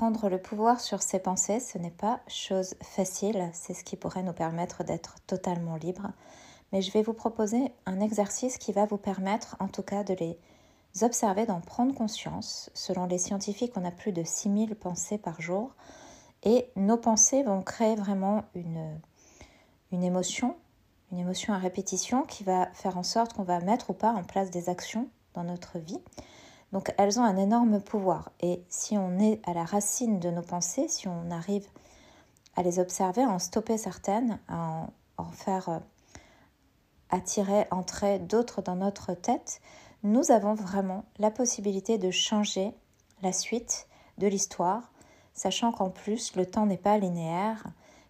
prendre le pouvoir sur ses pensées, ce n'est pas chose facile, c'est ce qui pourrait nous permettre d'être totalement libres. Mais je vais vous proposer un exercice qui va vous permettre en tout cas de les observer, d'en prendre conscience. Selon les scientifiques, on a plus de 6000 pensées par jour et nos pensées vont créer vraiment une, une émotion, une émotion à répétition qui va faire en sorte qu'on va mettre ou pas en place des actions dans notre vie. Donc elles ont un énorme pouvoir. Et si on est à la racine de nos pensées, si on arrive à les observer, à en stopper certaines, à en, faire euh, attirer, entrer d'autres dans notre tête, nous avons vraiment la possibilité de changer la suite de l'histoire, sachant qu'en plus le temps n'est pas linéaire.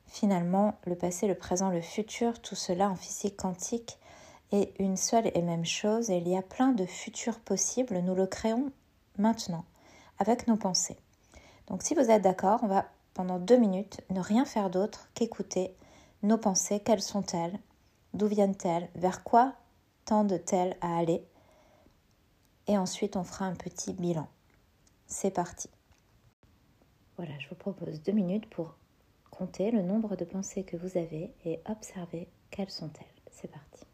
Finalement, le passé, le présent, le futur, tout cela en physique quantique est une seule et même chose il y a plein de futurs possibles, nous le créons maintenant avec nos pensées. Donc si vous êtes d'accord, on va pendant deux minutes ne rien faire d'autre qu'écouter nos pensées, quelles sont-elles, d'où viennent-elles, vers quoi tendent-elles à aller, et ensuite on fera un petit bilan. C'est parti. Voilà, je vous propose deux minutes pour compter le nombre de pensées que vous avez et observer quelles sont-elles. C'est parti.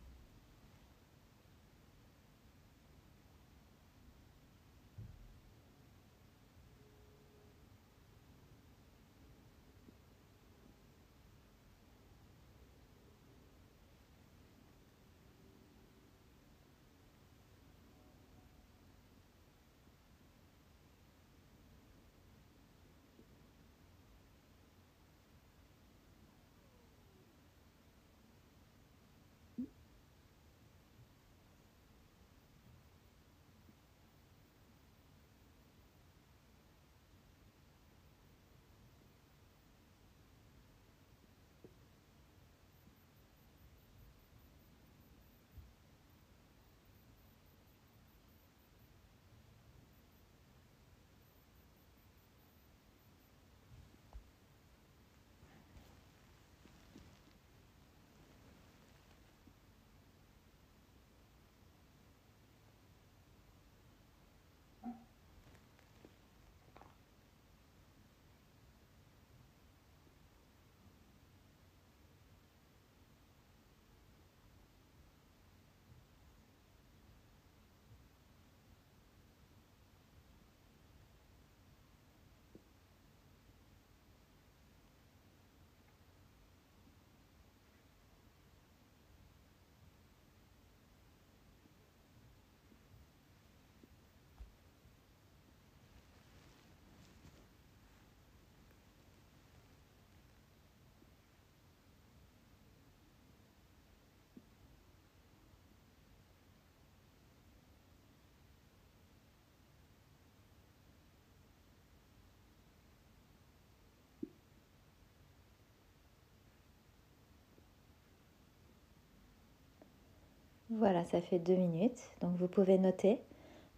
Voilà, ça fait deux minutes. Donc vous pouvez noter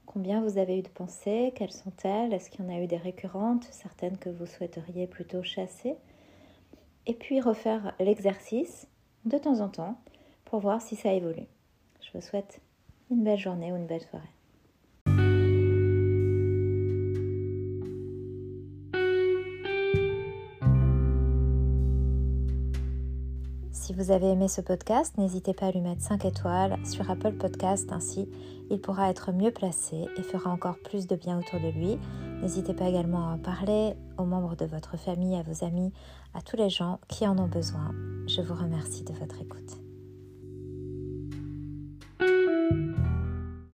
combien vous avez eu de pensées, quelles sont-elles, est-ce qu'il y en a eu des récurrentes, certaines que vous souhaiteriez plutôt chasser. Et puis refaire l'exercice de temps en temps pour voir si ça évolue. Je vous souhaite une belle journée ou une belle soirée. Si vous avez aimé ce podcast, n'hésitez pas à lui mettre 5 étoiles sur Apple Podcast, ainsi il pourra être mieux placé et fera encore plus de bien autour de lui. N'hésitez pas également à en parler aux membres de votre famille, à vos amis, à tous les gens qui en ont besoin. Je vous remercie de votre écoute.